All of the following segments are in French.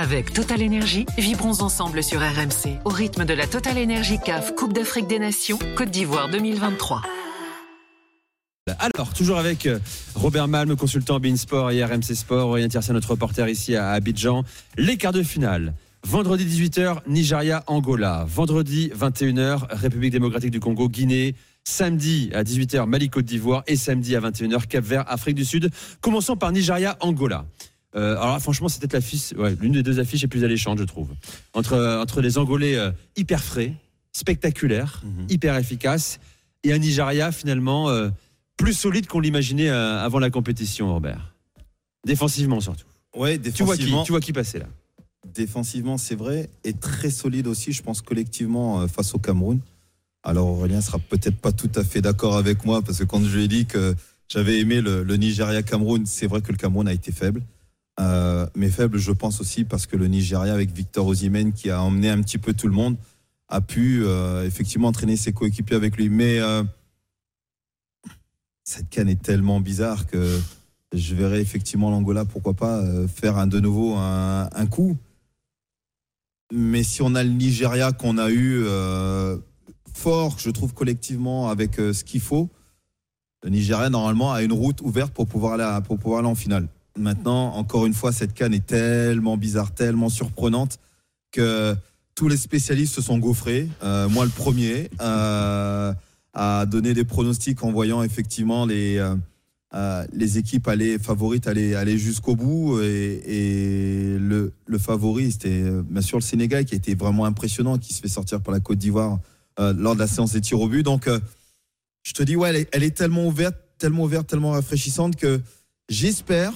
Avec Total Energy, vibrons ensemble sur RMC au rythme de la Total Energy CAF Coupe d'Afrique des Nations Côte d'Ivoire 2023. Alors, toujours avec euh, Robert Malm, consultant Sport et RMC Sport, Aurélien notre reporter ici à Abidjan. Les quarts de finale. Vendredi 18h, Nigeria, Angola. Vendredi 21h, République démocratique du Congo, Guinée. Samedi à 18h, Mali, Côte d'Ivoire. Et samedi à 21h, Cap Vert, Afrique du Sud. Commençons par Nigeria, Angola. Euh, alors franchement, c'était l'affiche, ouais, l'une des deux affiches les plus alléchantes, je trouve. Entre, euh, entre les Angolais euh, hyper frais, spectaculaires, mhm. hyper efficaces, et un Nigeria finalement plus solide qu'on l'imaginait avant la compétition, Robert. Défensivement surtout. Ouais, défensivement. Tu vois qui, tu vois qui passait là Défensivement, c'est vrai, et très solide aussi, je pense, collectivement face au Cameroun. Alors Aurélien sera peut-être pas tout à fait d'accord avec moi, parce que quand je lui ai dit que j'avais aimé le, le Nigeria-Cameroun, c'est vrai que le Cameroun a été faible. Euh, mais faible, je pense aussi parce que le Nigeria, avec Victor Osimhen, qui a emmené un petit peu tout le monde, a pu euh, effectivement entraîner ses coéquipiers avec lui. Mais euh, cette canne est tellement bizarre que je verrais effectivement l'Angola, pourquoi pas, faire un, de nouveau un, un, coup. Mais si on a le Nigeria qu'on a eu fort, je trouve collectivement, avec ce qu'il faut, le Nigeria normalement a une route ouverte pour pouvoir aller, pour pouvoir aller en finale. Maintenant, encore une fois, cette canne est tellement bizarre, tellement surprenante que tous les spécialistes se sont gaufrés. Euh, moi, le premier, euh, à donner des pronostics en voyant effectivement les, euh, les équipes aller, favorites aller, aller jusqu'au bout. Et, le, favori, c'était bien sûr le Sénégal qui a été vraiment impressionnant, qui se fait sortir par la Côte d'Ivoire lors de la séance des tirs au but. Donc, je te dis, ouais, elle est, elle est tellement ouverte, tellement ouverte, tellement rafraîchissante que j'espère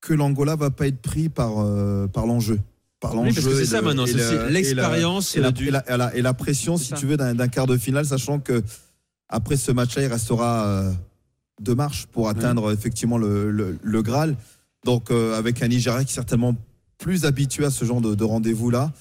que l'Angola va pas être pris par, euh, par l'enjeu. Par l'enjeu. c'est ça maintenant, c'est l'expérience et, la, et, la, pression, si tu veux, d'un quart de finale, sachant que après ce match-là, il restera euh, deux marches pour atteindre effectivement le, le, Graal. Donc, euh, avec un Nigeria qui est certainement plus habitué à ce genre de, rendez-vous-là.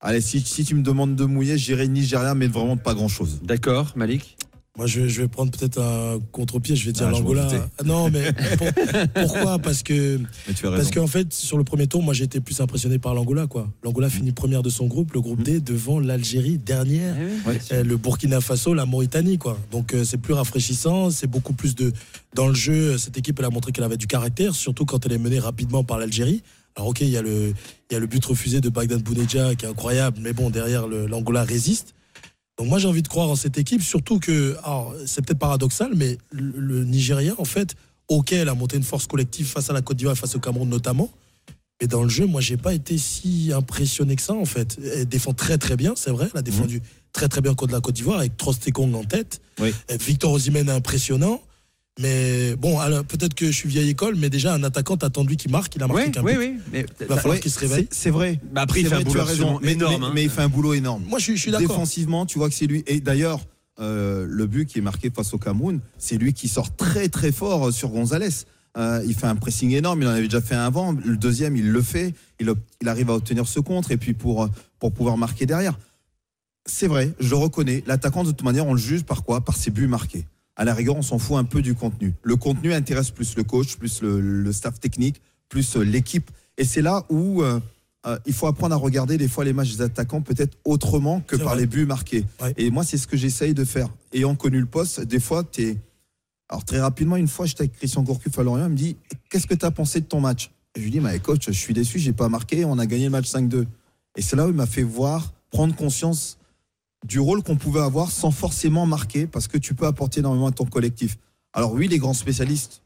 Allez, si, si, tu me demandes de mouiller, j'irai Nigeria, mais vraiment pas grand-chose. D'accord, Malik? Moi, je, je vais prendre peut-être un contre-pied. Je vais dire ah, l'Angola. Ah, non, mais pourquoi? Parce que parce qu'en fait, sur le premier tour, moi, j'ai été plus impressionné par l'Angola. Quoi. L'Angola mm. finit première de son groupe, le groupe mm. D, devant l'Algérie dernière, eh euh, le Burkina Faso, la Mauritanie. Quoi. Donc, euh, c'est plus rafraîchissant. C'est beaucoup plus de dans le jeu. Cette équipe, elle a montré qu'elle avait du caractère, surtout quand elle est menée rapidement par l'Algérie. Alors ok, il y a le il y a le but refusé de Bagdad Bouneja qui est incroyable, mais bon derrière l'Angola résiste. Donc moi j'ai envie de croire en cette équipe, surtout que, c'est peut-être paradoxal, mais le, Nigeria en fait, ok, elle a monté une force collective face à la Côte d'Ivoire, face au Cameroun notamment. Mais dans le jeu, moi j'ai pas été si impressionné que ça en fait. Elle défend très très bien, c'est vrai, elle a défendu mmh. très très bien contre la Côte d'Ivoire avec Trostekong en tête. Victor Osimhen impressionnant. Mais bon, peut-être que je suis vieille école, mais déjà un attaquant attendu qu'il marque, il a marqué oui, oui, oui, mais il va falloir qu'il se réveille. C'est vrai. Bah après, il fait un boulot énorme. Mais, il fait un boulot énorme. Moi, je, suis d'accord. Défensivement, tu vois que c'est lui. Et d'ailleurs, euh, le but qui est marqué face au Cameroun, c'est lui qui sort très très fort euh, sur Gonzalez. Euh, il fait un pressing énorme, il en avait déjà fait un avant. Le deuxième, il le fait. Il, il arrive à obtenir ce contre et puis pour, pour pouvoir marquer derrière. C'est vrai, je le reconnais. L'attaquant, de toute manière, on le juge par quoi? Par ses buts marqués à la rigueur, on s'en fout un peu du contenu. Le contenu intéresse plus le coach, plus le, staff technique, plus euh, l'équipe. Et c'est là où euh, euh, il faut apprendre à regarder des fois les matchs des attaquants peut-être autrement que par les buts marqués. Et moi, c'est ce que j'essaye de faire. Ayant connu le poste, des fois, tu es. Alors, très rapidement, une fois, j'étais avec Christian Gourcuff à Lorient, il me dit Qu'est-ce que tu as pensé de ton match? Et Je lui dis Mais coach, je suis déçu, j'ai pas marqué, on a gagné le match 5-2. Et c'est là où il m'a fait voir, prendre conscience du rôle qu'on pouvait avoir sans forcément marquer, parce que tu peux apporter énormément à ton collectif. Alors oui, les grands spécialistes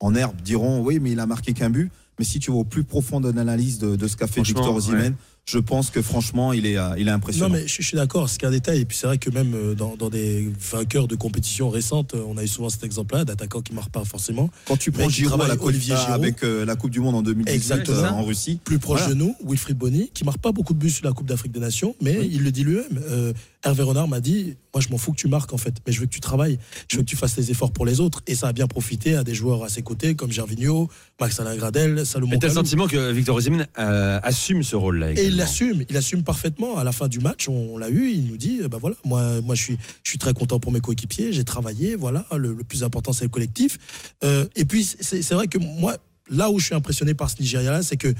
en herbe diront oui, mais il a marqué qu'un but. Mais si tu vas au plus profond de l'analyse de, ce qu'a fait Victor Osimhen, je pense que franchement, il est, euh, il est impressionnant. Non, mais je, suis d'accord, c'est qu'un détail. Et puis c'est vrai que même euh, dans, des vainqueurs de compétitions récentes, euh, on a eu souvent cet exemple-là d'attaquants qui ne marquent pas forcément. Quand tu prends Giroud à la Olivier avec la Coupe du Monde en 2018 en Russie. Plus proche de nous, Wilfried Bonny, qui marque pas beaucoup de buts sur la Coupe d'Afrique des Nations, mais il le dit lui-même. Hervé Renard m'a dit Moi, je m'en fous que tu marques, en fait, mais je veux que tu travailles. Je veux que tu fasses les efforts pour les autres. Et ça a bien profité à des joueurs à ses côtés, comme Gervinho, Max Alain Gradel, Salomon. Mais tu as le sentiment que Victor Osimhen assume ce rôle-là Et il l'assume. Il assume parfaitement. À la fin du match, on, l'a eu. Il nous dit bah voilà, moi, moi, je suis, je suis très content pour mes coéquipiers. J'ai travaillé. Voilà, le, plus important, c'est le collectif. Euh, et puis, c'est vrai que moi, là où je suis impressionné par ce Nigeria-là, c'est que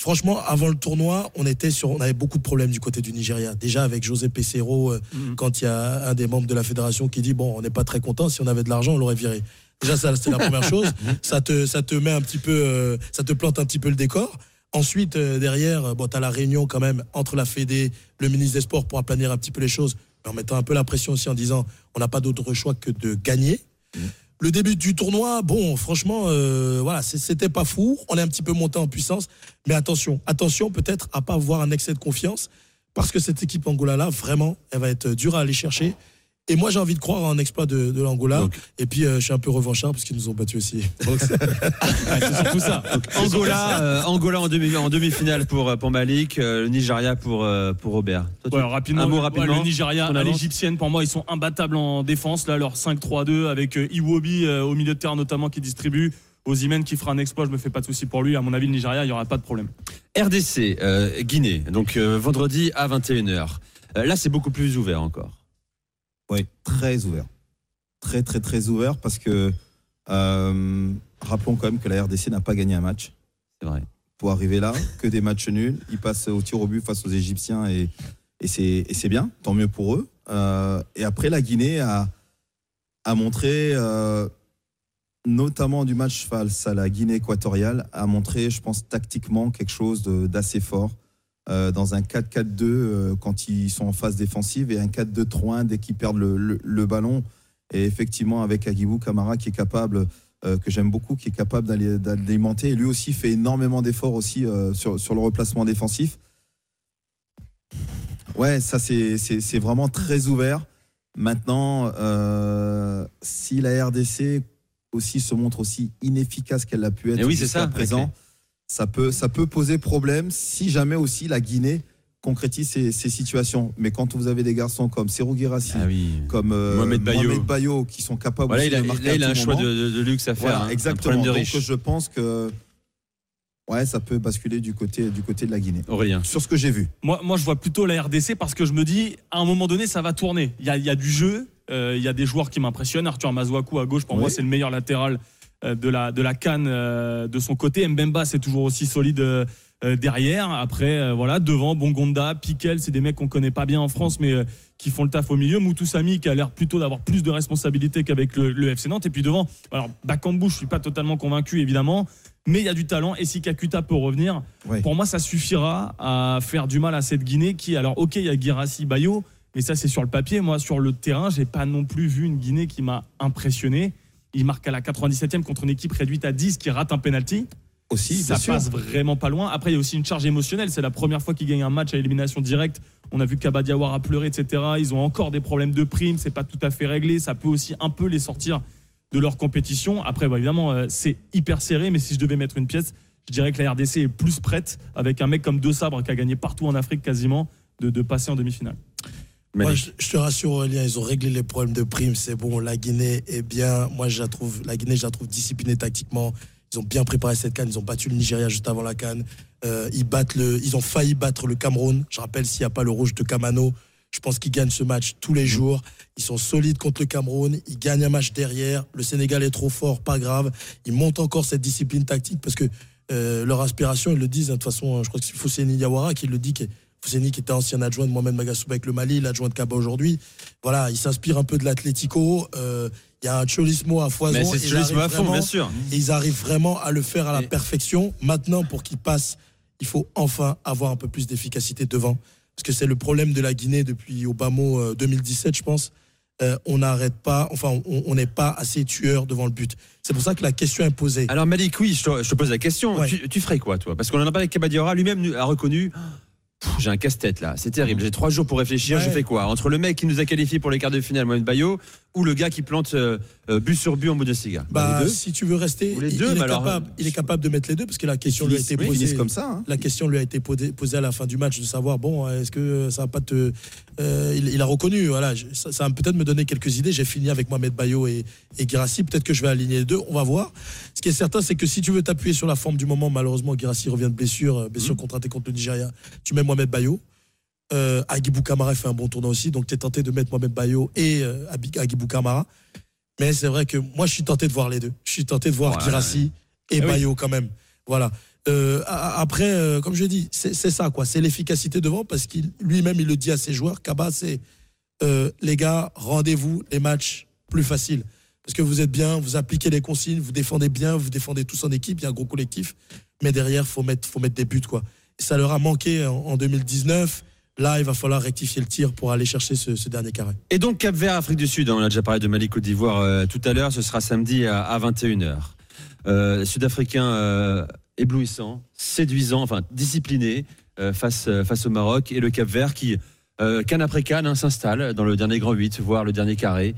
franchement, avant le tournoi, on était sur, on avait beaucoup de problèmes du côté du Nigeria. Déjà avec José Pesero, mm. quand il y a un des membres de la fédération qui dit bon, on n'est pas très content, si on avait de l'argent, on l'aurait viré. Déjà, ça, c'est la première chose. Ça te, ça te met un petit peu, ça te plante un petit peu le décor. Ensuite, derrière, bon, tu as la réunion quand même entre la Fédé, le ministre des Sports pour aplanir un petit peu les choses en mettant un peu la pression aussi en disant on n'a pas d'autre choix que de gagner. Mmh. Le début du tournoi, bon, franchement, euh, voilà, c'était pas fou. On est un petit peu monté en puissance, mais attention, attention peut-être à pas avoir un excès de confiance parce que cette équipe Angola là, vraiment, elle va être dure à aller chercher. Et moi, j'ai envie de croire en un exploit de, de l'Angola. Et puis, euh, je suis un peu revanchard parce qu'ils nous ont battus aussi. c'est surtout ça. Angola, euh, Angola en, demi, en demi-finale pour, euh, pour Malik, le Nigeria pour, pour Robert. rapidement, un mot rapidement. le Nigeria à l'égyptienne, pour moi, ils sont imbattables en défense. Là, leur 5-3-2 avec Iwobi au milieu de terrain notamment qui distribue. Ozymen qui fera un exploit, je me fais pas de soucis pour lui. À mon avis, le Nigeria, il n'y aura pas de problème. RDC, Guinée, donc vendredi à 21h. là, c'est beaucoup plus ouvert encore. Oui, très ouvert. Très, très, très ouvert parce que euh, rappelons quand même que la RDC n'a pas gagné un match. C'est vrai. Pour arriver là, que des matchs nuls. Ils passent au tir au but face aux Égyptiens et, et c'est bien, tant mieux pour eux. Euh, et après, la Guinée a, a montré, euh, notamment du match face à la Guinée équatoriale, a montré, je pense, tactiquement quelque chose d'assez fort. Euh, dans un 4-4-2 euh, quand ils sont en phase défensive et un 4-2-3-1 dès qu'ils perdent le, ballon. Et effectivement, avec Agibou Kamara qui est capable, euh, que j'aime beaucoup, qui est capable d'alimenter. Et lui aussi fait énormément d'efforts aussi sur, sur, le replacement défensif. Ouais, ça c'est vraiment très ouvert. Maintenant, si la RDC aussi se montre aussi inefficace qu'elle a pu être jusqu'à présent, ça peut, ça peut poser problème si jamais aussi la Guinée concrétise ces, situations. Mais quand vous avez des garçons comme Serou Girassi, ah comme euh, Mohamed, Bayo. qui sont capables de marquer là, il a un choix de, luxe à faire. Hein. exactement. Donc je pense que ouais, ça peut basculer du côté, du côté de la Guinée. Aurélien. Sur ce que j'ai vu. Moi, moi, je vois plutôt la RDC parce que je me dis, à un moment donné, ça va tourner. Il y a, y a, du jeu, euh, il y a des joueurs qui m'impressionnent. Arthur Mazouakou à gauche, pour moi, c'est le meilleur latéral euh, de la, de la canne euh, de son côté. Mbemba, c'est toujours aussi solide euh, derrière. Après, voilà, devant, Bongonda, Piquel, c'est des mecs qu'on connaît pas bien en France, mais qui font le taf au milieu. Moutoussami, qui a l'air plutôt d'avoir plus de responsabilités qu'avec le, FC Nantes. Et puis devant, alors, Bakambu, je suis pas totalement convaincu, évidemment. Mais il y a du talent et si Kakuta peut revenir, pour moi ça suffira à faire du mal à cette Guinée qui, alors ok, il y a Girassi, Bayo, mais ça c'est sur le papier. Moi sur le terrain, j'ai pas non plus vu une Guinée qui m'a impressionné. Il marque à la 97e contre une équipe réduite à 10 qui rate un penalty. Aussi, ça passe vraiment pas loin. Après, il y a aussi une charge émotionnelle. C'est la première fois qu'ils gagnent un match à élimination directe. On a vu qu'Abadiawar a pleuré, etc. Ils ont encore des problèmes de prime. C'est pas tout à fait réglé. Ça peut aussi un peu les sortir de leur compétition. Après, bah, évidemment, euh, c'est hyper serré. Mais si je devais mettre une pièce, je dirais que la RDC est plus prête avec un mec comme De Sabre qui a gagné partout en Afrique quasiment de passer en demi-finale. Moi, je, te rassure, Aurélien, ils ont réglé les problèmes de primes. C'est bon. La Guinée est bien. Moi, je la trouve, la Guinée, je la trouve disciplinée tactiquement. Ils ont bien préparé cette canne. Ils ont battu le Nigeria juste avant la canne. Euh, ils, battent le, ils ont failli battre le Cameroun. Je rappelle, s'il n'y a pas le rouge de Kamano, je pense qu'ils gagnent ce match tous les jours. Ils sont solides contre le Cameroun. Ils gagnent un match derrière. Le Sénégal est trop fort, pas grave. Ils montent encore cette discipline tactique parce que euh, leur aspiration, ils le disent. Hein, de toute façon, je crois que c'est Fousseni Yawara qui le dit, Fousseni qui était ancien adjoint de Mohamed Magasouba avec le Mali, l'adjoint de Kaba aujourd'hui. Voilà, il s'inspire un peu de l'Atlético. Euh, il y a un cholismo à foison. Mais c'est cholismo à fond, bien sûr. Et ils arrivent vraiment à le faire à la perfection. Maintenant, pour qu'il passe, il faut enfin avoir un peu plus d'efficacité devant. Parce que c'est le problème de la Guinée depuis Obama 2017, euh, je pense. Euh, on n'arrête pas, enfin, on n'est pas assez tueur devant le but. C'est pour ça que la question est posée. Alors Malik, oui, je te, pose la question. Tu, ferais quoi, toi? Parce qu'on en a parlé avec Kabadiora, lui-même a reconnu j'ai un casse-tête là, c'est terrible. J'ai trois jours pour réfléchir. Je fais quoi? Entre le mec qui nous a qualifié pour les quarts de finale, Mohamed Bayo, ou le gars qui plante euh, euh, but sur but en Bundesliga bah, Si tu veux rester, les deux, il, est capable, il, est capable, de mettre les deux parce que la question lui a été posée. comme ça. Hein. La question lui a été posée à la fin du match de savoir bon, est-ce que ça va pas te. Euh, il, a reconnu, voilà, ça, va peut-être me donner quelques idées. J'ai fini avec Mohamed Bayo et, et Girassi. Peut-être que je vais aligner les deux. On va voir. Ce qui est certain, c'est que si tu veux t'appuyer sur la forme du moment, malheureusement, Girassi revient de blessure, blessure mmh. contractée contre le Nigeria. Tu mets Mohamed Bayo. Euh, Agibou Kamara fait un bon tournoi aussi, donc tu es tenté de mettre Mohamed Bayo et euh, Agibou Kamara. Mais c'est vrai que moi, je suis tenté de voir les deux. Je suis tenté de voir Girassi et eh Bayo quand même. Voilà. Euh, après, euh, comme je dis, c'est ça, quoi. C'est l'efficacité devant parce qu'il lui-même, il le dit à ses joueurs. Kaba, c'est euh, les gars, rendez-vous les matchs plus faciles. Parce que vous êtes bien, vous appliquez les consignes, vous défendez bien, vous défendez tous en équipe, il y a un gros collectif. Mais derrière, faut mettre, faut mettre des buts, quoi. ça leur a manqué en, 2019. Là, il va falloir rectifier le tir pour aller chercher ce, dernier carré. Et donc, Cap Vert, Afrique du Sud, hein, on a déjà parlé de Mali Côte d'Ivoire tout à l'heure, ce sera samedi à, 21h. Sud-Africain éblouissant, séduisant, enfin discipliné euh, face, euh, face au Maroc et le Cap Vert qui, euh, canne après canne, hein, s'installe dans le dernier grand 8, voire le dernier carré.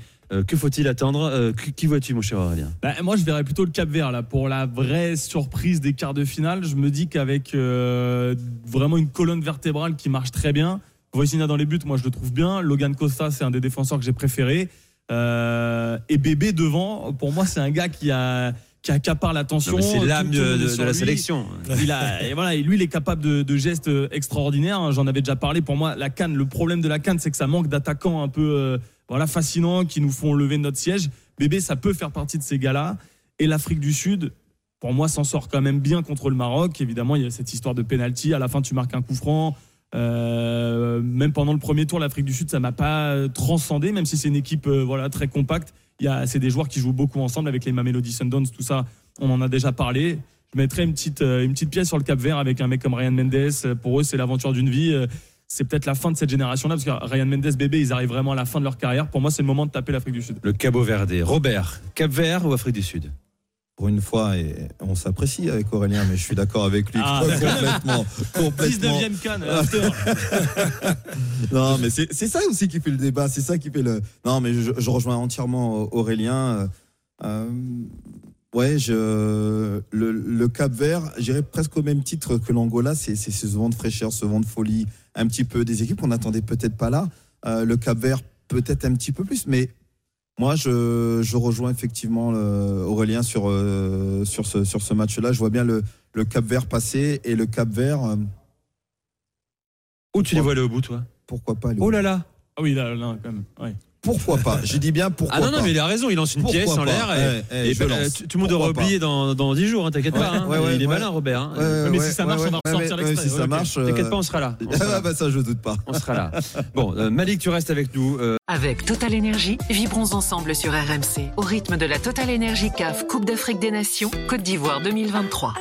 Que faut-il attendre Qui vois-tu, mon cher Aurélien? Bah, Moi, je verrais plutôt le Cap Vert là pour la vraie surprise des quarts de finale. Je me dis qu'avec vraiment une colonne vertébrale qui marche très bien, Voicinha dans les buts, moi je le trouve bien. Logan Costa, c'est un des défenseurs que j'ai préféré. et Bébé devant, pour moi, c'est un gars qui a qui accapare l'attention. C'est l'âme de, la sélection. Il a, et voilà, et lui, il est capable de, gestes extraordinaires. J'en avais déjà parlé. Pour moi, la canne, le problème de la canne, c'est que ça manque d'attaquants un peu euh, voilà, fascinants qui nous font lever notre siège. Bébé, ça peut faire partie de ces gars-là. Et l'Afrique du Sud, pour moi, s'en sort quand même bien contre le Maroc. Évidemment, il y a cette histoire de penalty. À la fin, tu marques un coup franc. Euh, même pendant le premier tour, l'Afrique du Sud, ça m'a pas transcendé, même si c'est une équipe euh, voilà très compacte c'est des joueurs qui jouent beaucoup ensemble avec les Mamelody Sundowns, tout ça. On en a déjà parlé. Je mettrais une petite, euh, une petite pièce sur le Cap Vert avec un mec comme Ryan Mendes. Pour eux, c'est l'aventure d'une vie. Euh, c'est peut-être la fin de cette génération-là, parce que Ryan Mendes, bébé, ils arrivent vraiment à la fin de leur carrière. Pour moi, c'est le moment de taper l'Afrique du Sud. Le Cabo Verde. Robert, Cap Vert ou Afrique du Sud? Pour une fois, et on s'apprécie avec Aurélien, mais je suis d'accord avec lui ah, complètement. complètement. 19e canne, Non, mais c'est ça aussi qui fait le débat, c'est ça qui fait le. Non, mais je, rejoins entièrement Aurélien. Euh, ouais, je, le, Cap Vert, j'irais presque au même titre que l'Angola, c'est ce vent de fraîcheur, ce vent de folie, un petit peu des équipes qu'on n'attendait peut-être pas là. Euh, le Cap Vert, peut-être un petit peu plus, mais moi, je, rejoins effectivement Aurélien sur, euh, sur ce, sur ce match-là. Je vois bien le, Cap Vert passer et le Cap Vert. Euh, Où tu les vois aller au bout, toi? Pourquoi pas aller Oh là là Ah oui, là, là quand même. Ouais pourquoi pas J'ai dit bien pourquoi pas. Ah non, non, mais il a raison, il lance une pièce en l'air et, et, tout le monde aura oublié dans, dans 10 jours, hein, t'inquiète pas. Hein. il est malin, Robert. Hein. mais si ça marche, on va ressortir l'extrait. Si ça marche. T'inquiète pas, on sera là. Ah bah ça, je doute pas. On sera là. Bon, euh, Malik, tu restes avec nous. Euh. Avec Total Énergie, vibrons ensemble sur RMC, au rythme de la Total Énergie CAF Coupe d'Afrique des Nations, Côte d'Ivoire 2023.